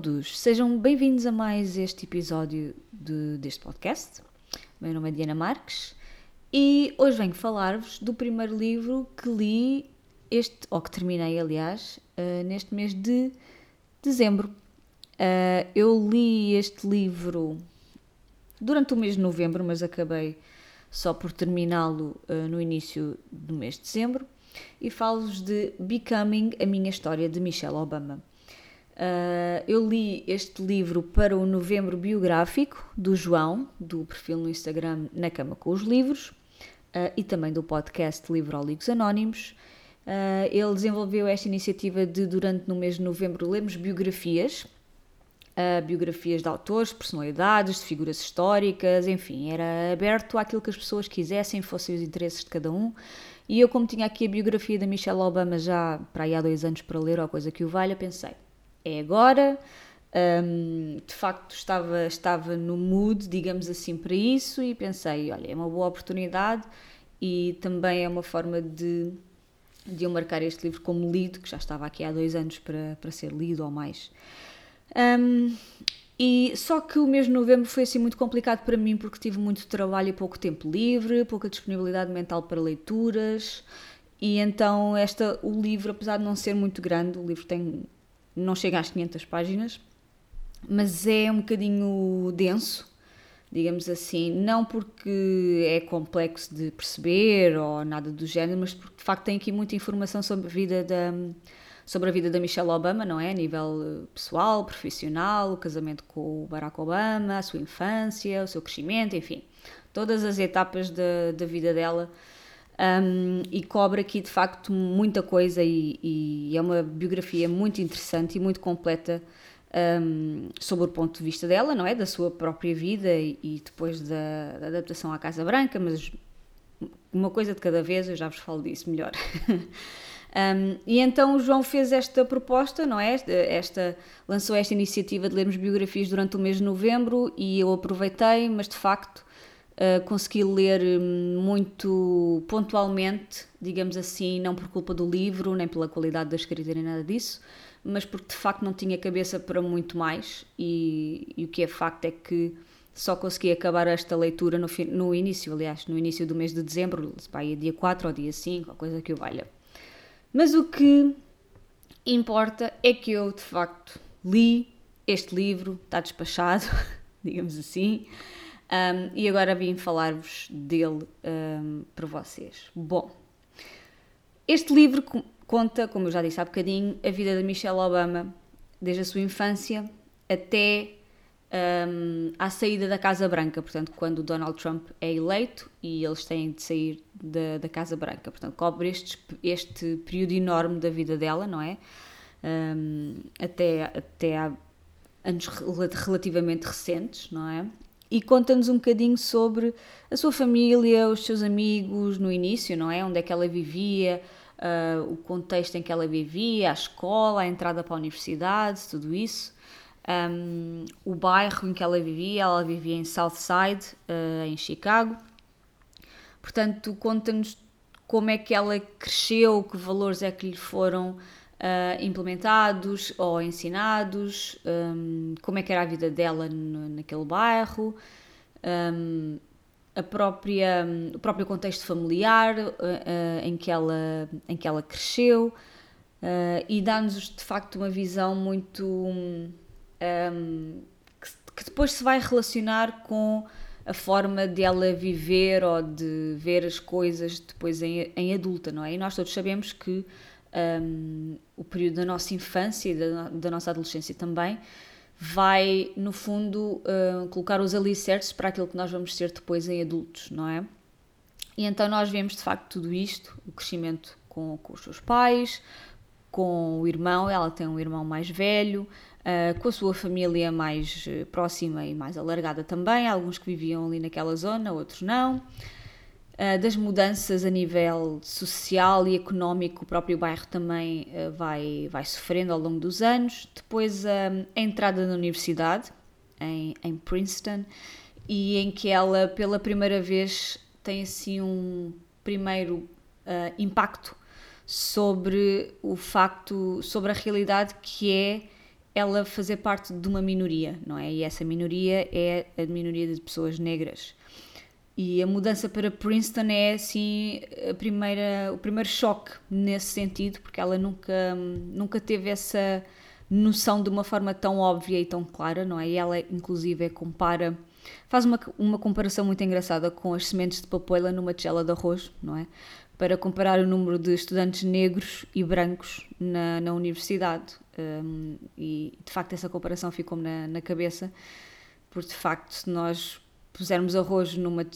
todos, sejam bem-vindos a mais este episódio de, deste podcast. Meu nome é Diana Marques e hoje venho falar-vos do primeiro livro que li, este, ou que terminei, aliás, uh, neste mês de dezembro. Uh, eu li este livro durante o mês de novembro, mas acabei só por terminá-lo uh, no início do mês de dezembro. E falo-vos de Becoming a Minha História de Michelle Obama. Uh, eu li este livro para o novembro biográfico do João, do perfil no Instagram Na Cama com os Livros, uh, e também do podcast Livrólogos Anónimos. Uh, ele desenvolveu esta iniciativa de, durante no mês de novembro, lermos biografias, biografias de autores, personalidades, de figuras históricas, enfim, era aberto àquilo que as pessoas quisessem, fossem os interesses de cada um. E eu, como tinha aqui a biografia da Michelle Obama já para aí há dois anos para ler, ou coisa que o valha, pensei, é agora. Um, de facto, estava, estava no mood, digamos assim, para isso e pensei: olha, é uma boa oportunidade e também é uma forma de, de eu marcar este livro como lido, que já estava aqui há dois anos para, para ser lido ou mais. Um, e só que o mês de novembro foi assim muito complicado para mim porque tive muito trabalho e pouco tempo livre, pouca disponibilidade mental para leituras. E então esta o livro, apesar de não ser muito grande, o livro tem não chega às 500 páginas, mas é um bocadinho denso, digamos assim, não porque é complexo de perceber ou nada do género, mas porque de facto tem aqui muita informação sobre a vida da sobre a vida da Michelle Obama, não é? A nível eh, pessoal, profissional, o casamento com o Barack Obama, a sua infância, o seu crescimento, enfim, todas as etapas da, da vida dela um, e cobre aqui de facto muita coisa e, e, é uma biografia muito interessante e muito completa um, sobre o ponto de vista dela, não é? Da sua própria vida e, e depois da, da, adaptação à Casa Branca, mas uma coisa de cada vez, eu já vos falo disso melhor. Um, e então o João fez esta proposta, não é? Esta, lançou esta iniciativa de lermos biografias durante o mês de novembro e eu aproveitei, mas de facto Uh, consegui ler hum, muito pontualmente, digamos assim, não por culpa do livro, nem pela qualidade da escrita, nem nada disso, mas porque de facto não tinha cabeça para muito mais. E, e o que é facto é que só consegui acabar esta leitura no, no início, aliás, no início do mês de dezembro, pá, dia 4 ou dia 5, coisa que o valha. Mas o que importa é que eu de facto li este livro, está despachado, digamos assim. Um, e agora vim falar-vos dele um, para vocês. Bom, este livro conta, como eu já disse há bocadinho, a vida de Michelle Obama, desde a sua infância até um, à saída da Casa Branca, portanto, quando Donald Trump é eleito e eles têm de sair da, da Casa Branca. Portanto, cobre este, este período enorme da vida dela, não é? Um, até, até há anos relativamente recentes, não é? E conta-nos um bocadinho sobre a sua família, os seus amigos no início, não é? Onde é que ela vivia, uh, o contexto em que ela vivia, a escola, a entrada para a universidade, tudo isso. Um, o bairro em que ela vivia, ela vivia em Southside, uh, em Chicago. Portanto, conta-nos como é que ela cresceu, que valores é que lhe foram uh, implementados ou ensinados, um, como é que era a vida dela no, naquele bairro, um, a própria, o próprio contexto familiar uh, uh, em, que ela, em que ela cresceu e dá-nos de facto uma visão muito. Um, que, que depois se vai relacionar com a forma de ela viver ou de ver as coisas depois em, em adulta, não é? E nós todos sabemos que um, o período da nossa infância e da, da nossa adolescência também, vai, no fundo, uh, colocar os alicerces para aquilo que nós vamos ser depois em adultos, não é? E então nós vemos de facto tudo isto, o crescimento com, com os seus pais, com o irmão, ela tem um irmão mais velho, uh, com a sua família mais uh, próxima e mais alargada também, alguns que viviam ali naquela zona, outros não. Uh, das mudanças a nível social e económico, o próprio bairro também uh, vai, vai sofrendo ao longo dos anos. Depois uh, a entrada na universidade, em, em, Princeton, e em que ela, pela primeira vez, tem assim um primeiro impacto sobre o facto, sobre a realidade que é ela fazer parte de uma minoria, não é? E essa minoria é a minoria de pessoas negras. E a mudança para Princeton é assim a primeira, o primeiro choque nesse sentido, porque ela nunca, nunca teve essa noção de uma forma tão óbvia e tão clara, não é? E ela, inclusive, compara, faz uma, uma comparação muito engraçada com as sementes de papoila numa tigela de arroz, não é? Para comparar o número de estudantes negros e brancos na, na universidade. Um, e de facto, essa comparação ficou-me na, na cabeça, porque de facto, se nós pusermos arroz numa,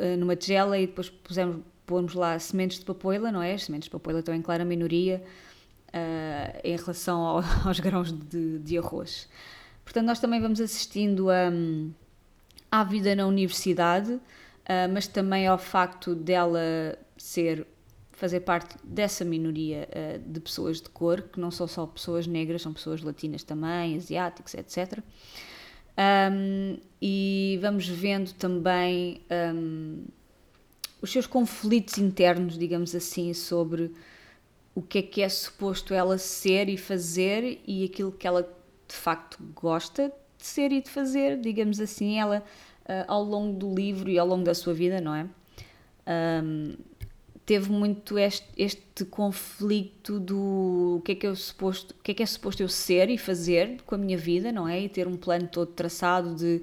eh, numa tigela e depois pusermos, pormos lá sementes de papoila, não é? As sementes de papoila estão em clara minoria uh, em relação ao, aos grãos de, de, arroz. Portanto, nós também vamos assistindo a, à vida na universidade, uh, mas também ao facto dela ser fazer parte dessa minoria uh, de pessoas de cor, que não são só pessoas negras, são pessoas latinas também, asiáticos, etc. Um, e vamos vendo também um, os seus conflitos internos, digamos assim, sobre o que é que é suposto ela ser e fazer e aquilo que ela de facto gosta de ser e de fazer, digamos assim, ela uh, ao longo do livro e ao longo da sua vida, não é? Um, teve muito este, este conflito do o que é que eu suposto, o que é que é suposto eu ser e fazer com a minha vida, não é? E ter um plano todo traçado de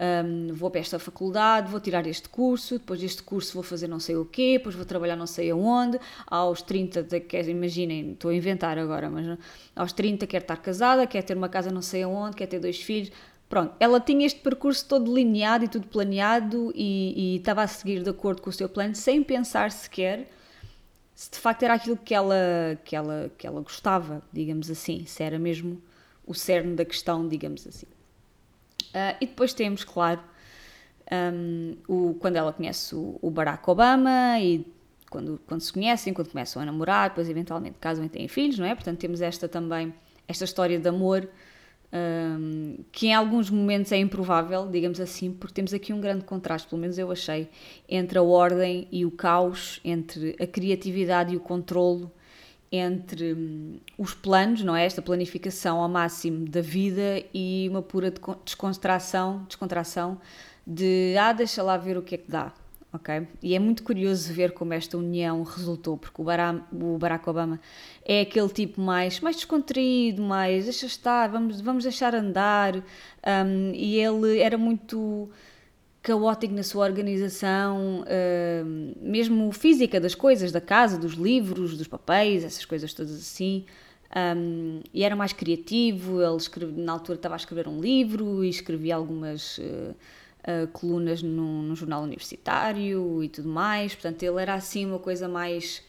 um, vou para esta faculdade, vou tirar este curso, depois deste curso vou fazer não sei o quê, depois vou trabalhar não sei aonde, aos 30, quer, imaginem, estou a inventar agora, mas aos 30 quer estar casada, quer ter uma casa não sei aonde, quer ter dois filhos, Pronto, ela tinha este percurso todo delineado e tudo planeado e, estava a seguir de acordo com o seu plano sem pensar sequer se de facto era aquilo que ela, que ela, que ela gostava, digamos assim, se era mesmo o cerne da questão, digamos assim. Uh, e depois temos, claro, um, o, quando ela conhece o, o, Barack Obama e quando, quando se conhecem, quando começam a namorar, depois eventualmente casam e têm filhos, não é? Portanto, temos esta também, esta história de amor um, que em alguns momentos é improvável, digamos assim, porque temos aqui um grande contraste, pelo menos eu achei, entre a ordem e o caos, entre a criatividade e o controlo, entre um, os planos, não é? Esta planificação ao máximo da vida e uma pura descontração, descontração de ah, deixa lá ver o que é que dá ok? E é muito curioso ver como esta união resultou, porque o Barack, o Barack Obama é aquele tipo mais, mais descontraído, mais deixa estar, vamos, vamos deixar andar, um, e ele era muito caótico na sua organização, mesmo física das coisas, da casa, dos livros, dos papéis, essas coisas todas assim. Um, e era mais criativo, ele escreve, na altura estava a escrever um livro e escrevia algumas... Uh, colunas num, jornal universitário e tudo mais. Portanto, ele era assim uma coisa mais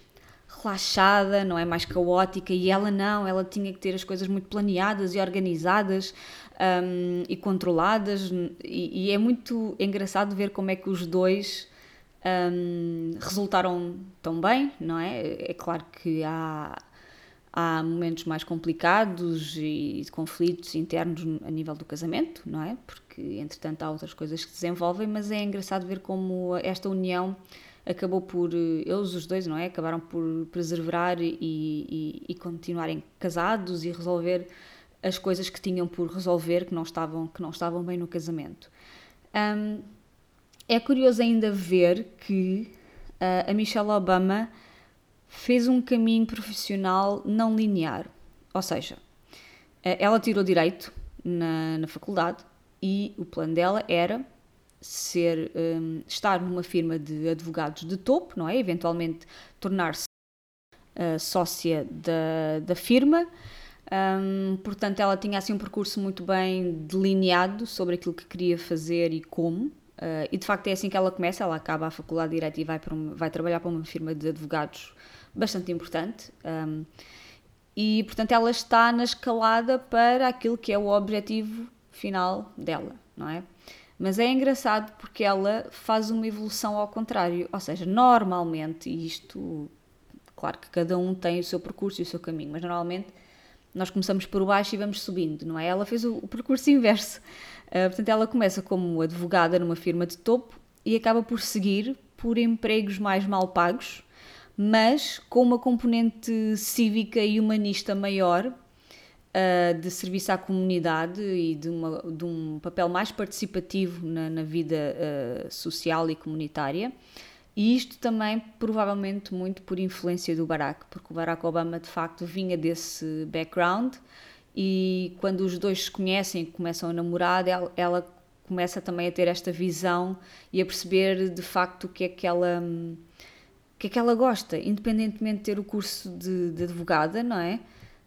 relaxada, não é mais caótica, e ela não, ela tinha que ter as coisas muito planeadas e organizadas um, e controladas, e, e, é muito engraçado ver como é que os dois um, resultaram tão bem, não é? É claro que há há momentos mais complicados e conflitos internos a nível do casamento, não é? Porque, entretanto, há outras coisas que se desenvolvem, mas é engraçado ver como esta união acabou por, eles os dois, não é? Acabaram por preservar e, e, e continuarem casados e resolver as coisas que tinham por resolver que não estavam, que não estavam bem no casamento. Um, é curioso ainda ver que uh, a Michelle Obama fez um caminho profissional não linear. Ou seja, eh, ela tirou direito na, na faculdade e o plano dela era ser um, estar numa firma de advogados de topo, não é? Eventualmente tornar-se uh, sócia da, da firma. Um, portanto, ela tinha assim um percurso muito bem delineado sobre aquilo que queria fazer e como. Uh, e de facto é assim que ela começa. Ela acaba a faculdade de direito e vai, para vai trabalhar para uma firma de advogados bastante importante. Um, e, portanto, ela está na escalada para aquilo que é o objetivo final dela, não é? Mas é engraçado porque ela faz uma evolução ao contrário, ou seja, normalmente, e isto, claro que cada um tem o seu percurso e o seu caminho, mas normalmente nós começamos por baixo e vamos subindo, não é? Ela fez o, o percurso inverso. Uh, portanto, ela começa como advogada numa firma de topo e acaba por seguir por empregos mais mal pagos, mas com uma componente cívica e humanista maior, uh, de serviço à comunidade e de, uma, de um papel mais participativo na, na vida uh, social e comunitária. E isto também, provavelmente, muito por influência do Barack, porque o Barack Obama de facto vinha desse background e quando os dois se conhecem e começam a namorar, ela, ela, começa também a ter esta visão e a perceber de facto o que é que ela, o que é que ela gosta, independentemente de ter o curso de, de advogada, não é?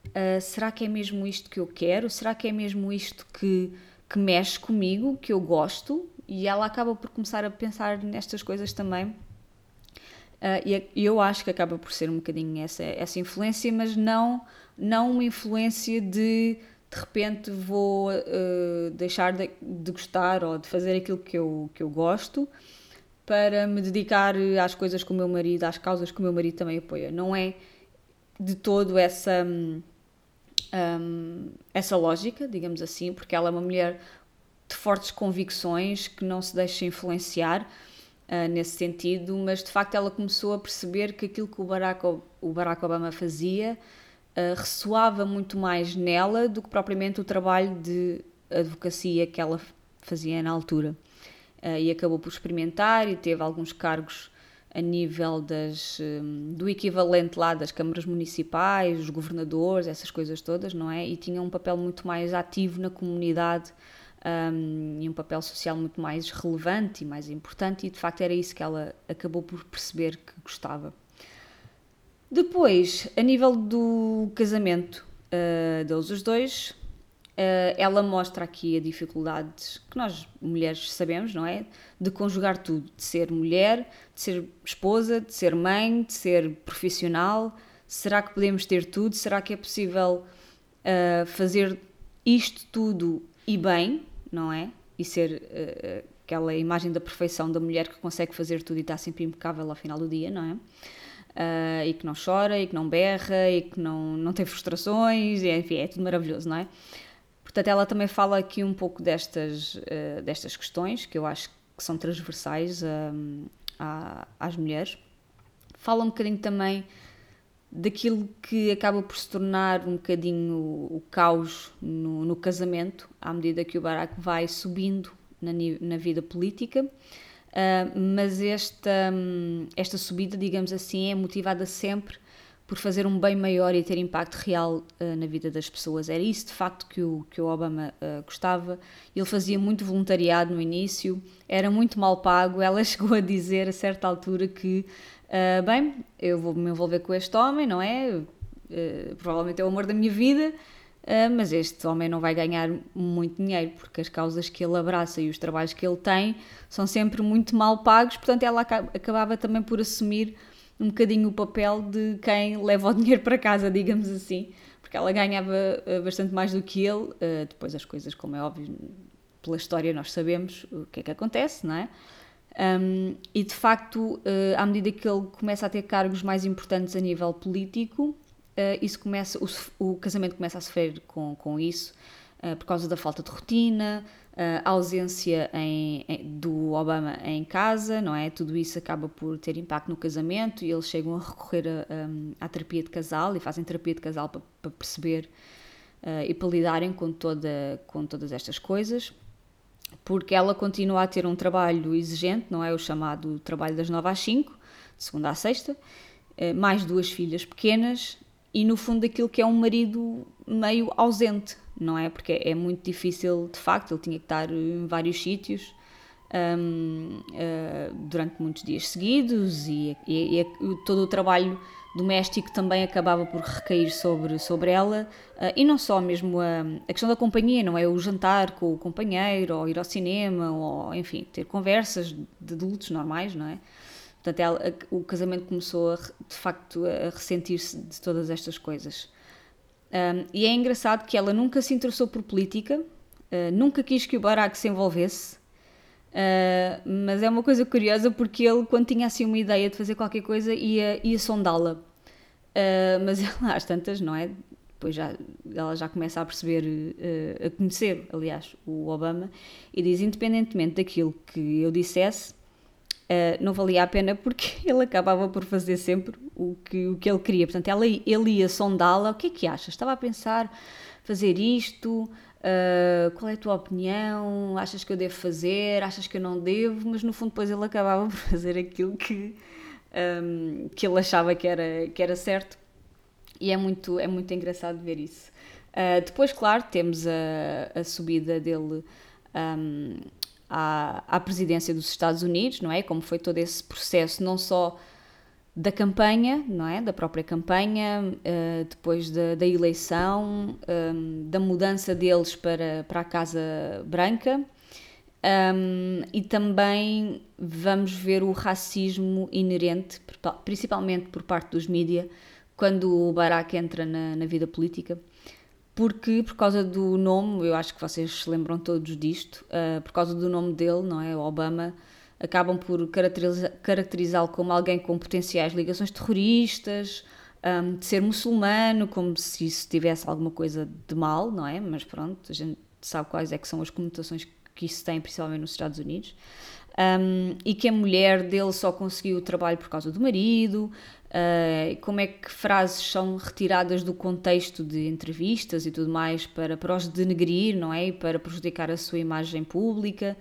Uh, será que é mesmo isto que eu quero? Será que é mesmo isto que, que mexe comigo, que eu gosto? E ela acaba por começar a pensar nestas coisas também. Uh, e eu acho que acaba por ser um bocadinho essa, essa influência, mas não, não uma influência de de repente vou uh, deixar de, de, gostar ou de fazer aquilo que eu, que eu gosto para me dedicar às coisas com o meu marido, às causas que o meu marido também apoia. Não é de todo essa. Um, um, essa lógica, digamos assim, porque ela é uma mulher de fortes convicções que não se deixa influenciar uh, nesse sentido, mas de facto ela começou a perceber que aquilo que o Barack, o Barack Obama fazia uh, ressoava muito mais nela do que propriamente o trabalho de advocacia que ela fazia na altura. Uh, e acabou por experimentar e teve alguns cargos a nível das, hum, do equivalente lá das câmaras municipais, os governadores, essas coisas todas, não é? E tinha um papel muito mais ativo na comunidade um, e um papel social muito mais relevante e mais importante, e de facto era isso que ela acabou por perceber que gostava. Depois, a nível do casamento uh, deles os dois, ela mostra aqui a dificuldades que nós mulheres sabemos, não é? De conjugar tudo, de ser mulher, de ser esposa, de ser mãe, de ser profissional. Será que podemos ter tudo? Será que é possível uh, fazer isto tudo e bem, não é? E ser uh, aquela imagem da perfeição da mulher que consegue fazer tudo e está sempre impecável ao final do dia, não é? Uh, e que não chora, e que não berra, e que não, não tem frustrações, e, enfim, é tudo maravilhoso, não é? Portanto, ela também fala aqui um pouco destas, uh, destas questões, que eu acho que são transversais à, às mulheres. Fala um bocadinho também daquilo que acaba por se tornar um bocadinho o, caos no, no, casamento, à medida que o Barack vai subindo na, na vida política. Uh, mas esta, um, esta subida, digamos assim, é motivada sempre por fazer um bem maior e ter impacto real uh, na vida das pessoas. Era isso de facto que o, que o Obama uh, gostava. Ele fazia muito voluntariado no início, era muito mal pago. Ela chegou a dizer a certa altura que, uh, bem, eu vou me envolver com este homem, não é? provavelmente é o amor da minha vida. mas este homem não vai ganhar muito dinheiro porque as causas que ele abraça e os trabalhos que ele tem são sempre muito mal pagos, portanto, ela acabava também por assumir um bocadinho o papel de quem leva o dinheiro para casa, digamos assim, porque ela ganhava uh, bastante mais do que ele. Uh, depois, as coisas, como é óbvio, pela história nós sabemos o que é que acontece, não é? Um, e de facto, uh, à medida que ele começa a ter cargos mais importantes a nível político, isso começa, o, o, casamento começa a sofrer com, com isso, por causa da falta de rotina, a ausência em, em, do Obama em casa, não é? Tudo isso acaba por ter impacto no casamento e eles chegam a recorrer a, a, à terapia de casal e fazem terapia de casal para, perceber uh, e para lidarem com, toda, com todas estas coisas. Porque ela continua a ter um trabalho exigente, não é? O chamado trabalho das 9 às 5, de segunda à sexta, uh, mais duas filhas pequenas e, no fundo, aquilo que é um marido meio ausente, não é? Porque é muito difícil, de facto, ele tinha que estar em vários sítios um, uh, eh, durante muitos dias seguidos e, e, e, todo o trabalho doméstico também acabava por recair sobre, sobre ela uh, e não só mesmo a, a, questão da companhia, não é? O jantar com o companheiro, ou ir ao cinema, ou enfim, ter conversas de adultos normais, não é? Portanto, ela, o casamento começou a, de facto a ressentir-se de todas estas coisas. Um, e é engraçado que ela nunca se interessou por política, uh, nunca quis que o Barack se envolvesse, uh, mas é uma coisa curiosa porque ele, quando tinha assim uma ideia de fazer qualquer coisa, ia, ia sondá-la. Uh, mas ela, às tantas, não é? Depois já, ela já começa a perceber, a conhecer, aliás, o Obama, e diz: independentemente daquilo que eu dissesse, Uh, não valia a pena porque ele acabava por fazer sempre o que, o que ele queria. Portanto, ela, ele ia sondá-la: o que é que achas? Estava a pensar fazer isto, uh, qual é a tua opinião, achas que eu devo fazer, achas que eu não devo, mas no fundo depois ele acabava por fazer aquilo que, um, que ele achava que era, que era certo e é muito, é muito engraçado ver isso. Uh, depois, claro, temos a, a subida dele um, à, à presidência dos Estados Unidos, não é? Como foi todo esse processo, não só da campanha, não é? Da própria campanha, uh, depois da, da eleição, um, da mudança deles para, para a Casa Branca. Um, e também vamos ver o racismo inerente, principalmente por parte dos mídias, quando o Barack entra na, na vida política porque por causa do nome, eu acho que vocês se lembram todos disto, uh, por causa do nome dele, não é? Obama, acabam por caracterizá-lo como alguém com potenciais ligações terroristas, um, de ser muçulmano, como se isso tivesse alguma coisa de mal, não é? Mas pronto, a gente sabe quais é que são as conotações que isso tem, principalmente nos Estados Unidos. Um, e que a mulher dele só conseguiu o trabalho por causa do marido, Uh, como é que frases são retiradas do contexto de entrevistas e tudo mais para, para os denegrir, não é? E para prejudicar a sua imagem pública.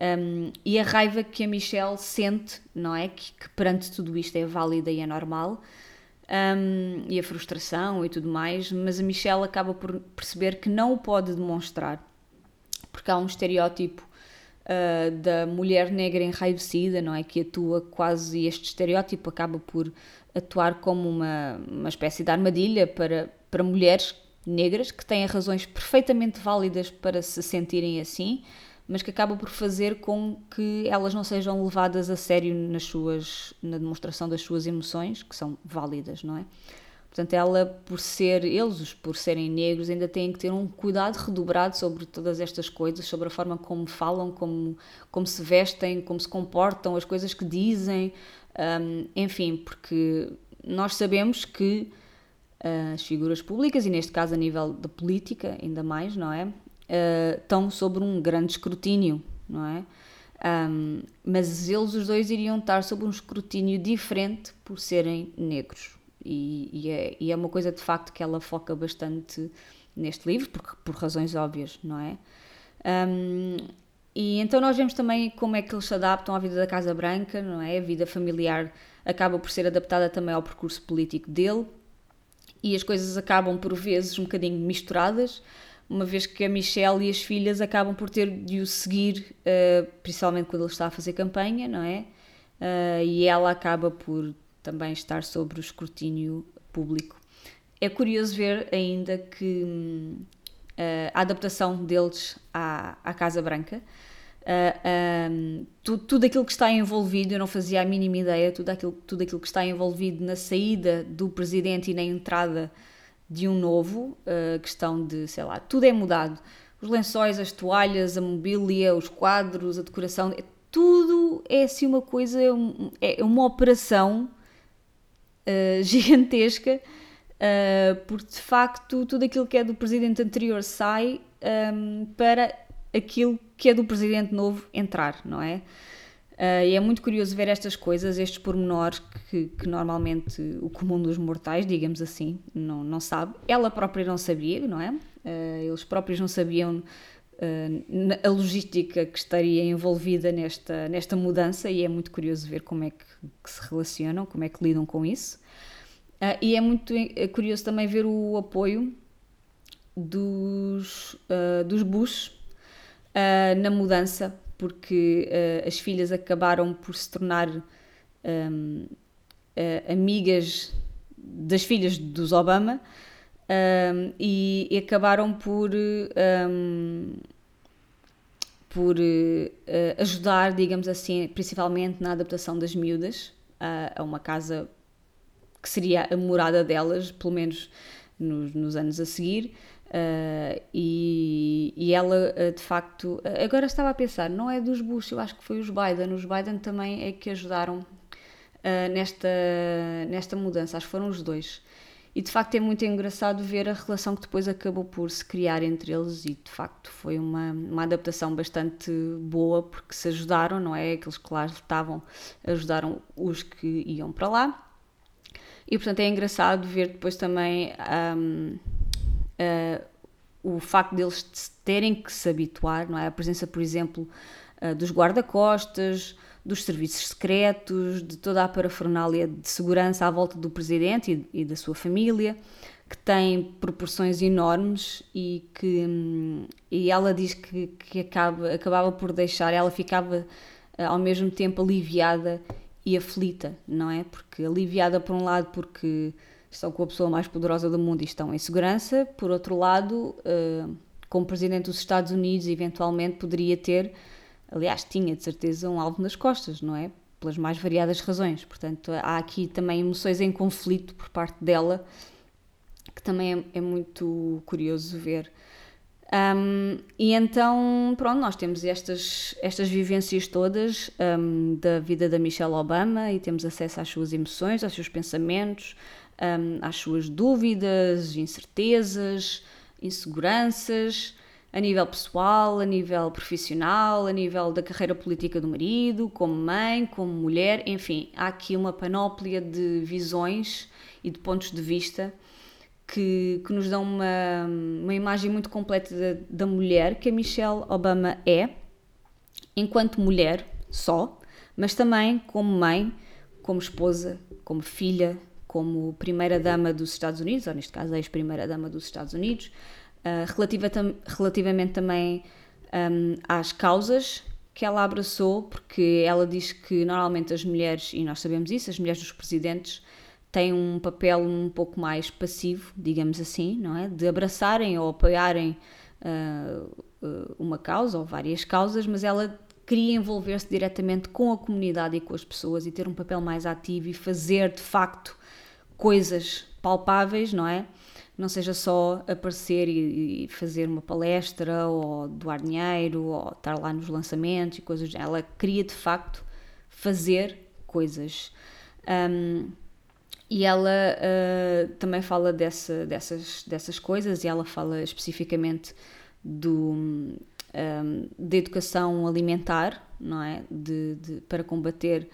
Um, e a raiva que a Michelle sente, não é? Que, que perante tudo isto é válida e é normal. Um, e a frustração e tudo mais, mas a Michelle acaba por perceber que não o pode demonstrar, porque há um estereótipo uh, da mulher negra enraivecida, não é? Que atua quase, este estereótipo acaba por atuar como uma, uma espécie de armadilha para, para mulheres negras que têm razões perfeitamente válidas para se sentirem assim, mas que acaba por fazer com que elas não sejam levadas a sério nas suas, na demonstração das suas emoções, que são válidas, não é? Portanto, ela, por ser, eles, por serem negros, ainda têm que ter um cuidado redobrado sobre todas estas coisas, sobre a forma como falam, como, como se vestem, como se comportam, as coisas que dizem, um, enfim, porque nós sabemos que uh, as figuras públicas, e neste caso a nível da política, ainda mais, não é? Uh, estão sob um grande escrutínio, não é? Um, mas eles os dois iriam estar sob um escrutínio diferente por serem negros. E, e, é, e, é, uma coisa de facto que ela foca bastante neste livro, porque, por razões óbvias, não é? Um, e então nós vemos também como é que eles se adaptam à vida da Casa Branca, não é? A vida familiar acaba por ser adaptada também ao percurso político dele e as coisas acabam por vezes um bocadinho misturadas, uma vez que a Michelle e as filhas acabam por ter de o seguir, uh, principalmente quando ele está a fazer campanha, não é? Uh, e ela acaba por também estar sobre o escrutínio público. É curioso ver ainda que uh, a adaptação deles à, à Casa Branca Uh, um, tudo, tudo aquilo que está envolvido, eu não fazia a mínima ideia, tudo aquilo, tudo aquilo que está envolvido na saída do presidente e na entrada de um novo, uh, questão de, sei lá, tudo é mudado. Os lençóis, as toalhas, a mobília, os quadros, a decoração, é, tudo é assim uma coisa, é, é uma operação uh, gigantesca, porque de facto tudo aquilo que é do presidente anterior sai um, para aquilo que é do presidente novo entrar, não é? Uh, e é muito curioso ver estas coisas, estes pormenores que, que, normalmente o comum dos mortais, digamos assim, não, não sabe. Ela própria não sabia, não é? Uh, eles próprios não sabiam uh, a logística que estaria envolvida nesta, nesta mudança e é muito curioso ver como é que, que se relacionam, como é que lidam com isso. e é muito é curioso também ver o apoio dos, dos Bush uh, na mudança, porque uh, as filhas acabaram por se tornar um, uh, amigas das filhas dos Obama um, e, e, acabaram por, um, por ajudar, digamos assim, principalmente na adaptação das miúdas a, a uma casa que seria a morada delas, pelo menos nos, nos anos a seguir. Uh, e, e, ela, uh, de facto, uh, agora estava a pensar, não é dos Bush, eu acho que foi os Biden. Os Biden também é que ajudaram nesta, nesta mudança, acho que foram os dois. E de facto é muito engraçado ver a relação que depois acabou por se criar entre eles, e de facto foi uma, uma adaptação bastante boa, porque se ajudaram, não é? Aqueles que lá estavam ajudaram os que iam para lá. E portanto é engraçado ver depois também. Um, uh, o facto deles terem que se habituar, não é? A presença, por exemplo, uh, dos guarda-costas, dos serviços secretos, de toda a parafernália de segurança à volta do presidente e, e da sua família, que tem proporções enormes e que hum, e ela diz que, que acaba, acabava por deixar, ela ficava uh, ao mesmo tempo aliviada e aflita, não é? Porque aliviada por um lado porque estão com a pessoa mais poderosa do mundo e estão em segurança, por outro lado, uh, como presidente dos Estados Unidos, eventualmente poderia ter, aliás, tinha de certeza um alvo nas costas, não é? Pelas mais variadas razões. Portanto, há aqui também emoções em conflito por parte dela, que também é, é muito curioso ver. Um, e então, pronto, nós temos estas, estas vivências todas um, da vida da Michelle Obama e temos acesso às suas emoções, aos seus pensamentos, um, às suas dúvidas, incertezas, inseguranças, a nível pessoal, a nível profissional, a nível da carreira política do marido, como mãe, como mulher, enfim, há aqui uma panóplia de visões e de pontos de vista que, que nos dão uma, uma imagem muito completa da, da mulher que a Michelle Obama é, enquanto mulher só, mas também como mãe, como esposa, como filha, como primeira-dama dos Estados Unidos, ou neste caso, ex-primeira-dama dos Estados Unidos, uh, relativa tam relativamente também um, às causas que ela abraçou, porque ela diz que normalmente as mulheres, e nós sabemos isso, as mulheres dos presidentes têm um papel um pouco mais passivo, digamos assim, não é? De abraçarem ou apoiarem uh, uma causa ou várias causas, mas ela queria envolver-se diretamente com a comunidade e com as pessoas e ter um papel mais ativo e fazer de facto coisas palpáveis, não é? Não seja só aparecer e, e fazer uma palestra ou doar dinheiro ou estar lá nos lançamentos e coisas. Ela queria de facto fazer coisas. Um, e ela uh, também fala dessa, dessas, dessas coisas e ela fala especificamente do, um, da educação alimentar, não é? De, de para combater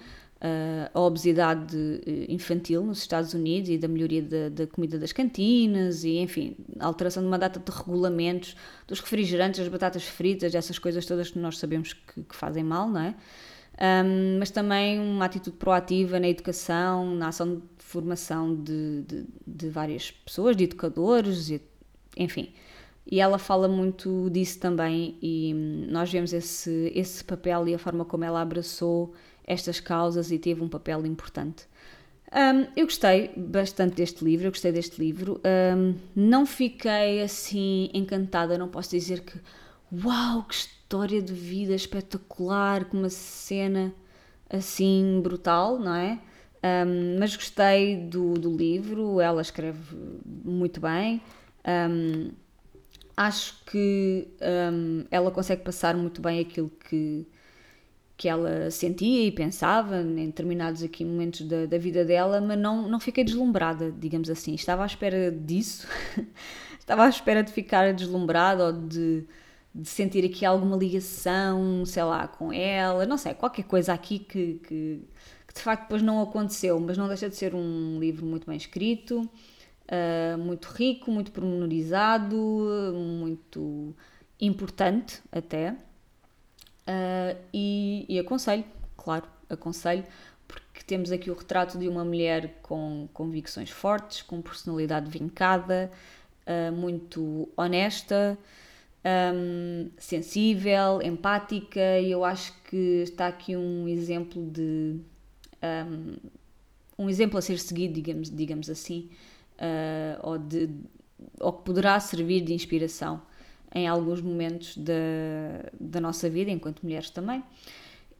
a obesidade eh, infantil nos Estados Unidos e da melhoria da, da, comida das cantinas e, enfim, a alteração de uma data de regulamentos dos refrigerantes, das batatas fritas, essas coisas todas que nós sabemos que, que fazem mal, não é? Um, mas também uma atitude proativa na educação, na ação de formação de, de, de várias pessoas, de educadores, e, enfim. E ela fala muito disso também, e hum, nós vemos esse, esse papel e a forma como ela abraçou estas causas e teve um papel importante. Um, eu gostei bastante deste livro, eu gostei deste livro. Um, não fiquei assim encantada, não posso dizer que uau, que história de vida espetacular, com uma cena assim brutal, não é? Um, mas gostei do, do, livro, ela escreve muito bem. Acho que ela consegue passar muito bem aquilo que, que ela sentia e pensava em determinados aqui momentos da, da vida dela, mas não, não fiquei deslumbrada, digamos assim. Estava à espera disso, estava à espera de ficar deslumbrada ou de de sentir aqui alguma ligação, sei lá, com ela, não sei, qualquer coisa aqui que, que, que de facto depois não aconteceu, mas não deixa de ser um livro muito bem escrito, uh, muito rico, muito pormenorizado, muito importante até. Uh, e, e aconselho, claro, aconselho, porque temos aqui o retrato de uma mulher com convicções fortes, com personalidade vincada, uh, muito honesta, um, sensível, empática, e eu acho que está aqui um exemplo de. Um, um exemplo a ser seguido, digamos, digamos assim, uh, ou, de, ou que poderá servir de inspiração em alguns momentos da, da nossa vida, enquanto mulheres também.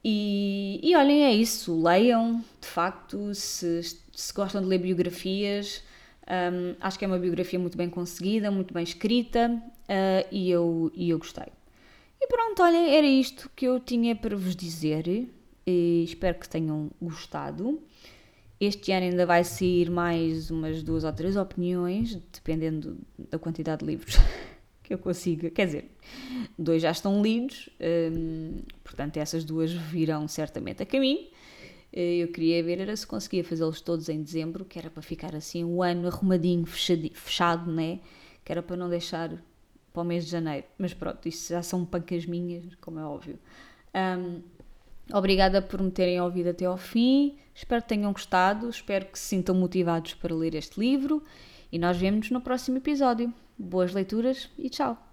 E, e olhem, é isso, leiam, de facto, se, se gostam de ler biografias, um, acho que é uma biografia muito bem conseguida, muito bem escrita uh, e, eu, e eu gostei. E pronto, olhem, era isto que eu tinha para vos dizer e espero que tenham gostado. Este ano ainda vai sair mais umas duas ou três opiniões, dependendo da quantidade de livros que eu consiga. Quer dizer, dois já estão lidos, hum, portanto, essas duas virão certamente a caminho. Eh, eu queria ver era se conseguia fazê-los todos em dezembro, que era para ficar assim o um ano arrumadinho, fechado, fechado, né? Que era para não deixar para o mês de janeiro. Mas pronto, isto já são pancas minhas, como é óbvio. Um, Obrigada por me terem ouvido até ao fim. Espero que tenham gostado, espero que se sintam motivados para ler este livro e nós vemos-nos no próximo episódio. Boas leituras e tchau!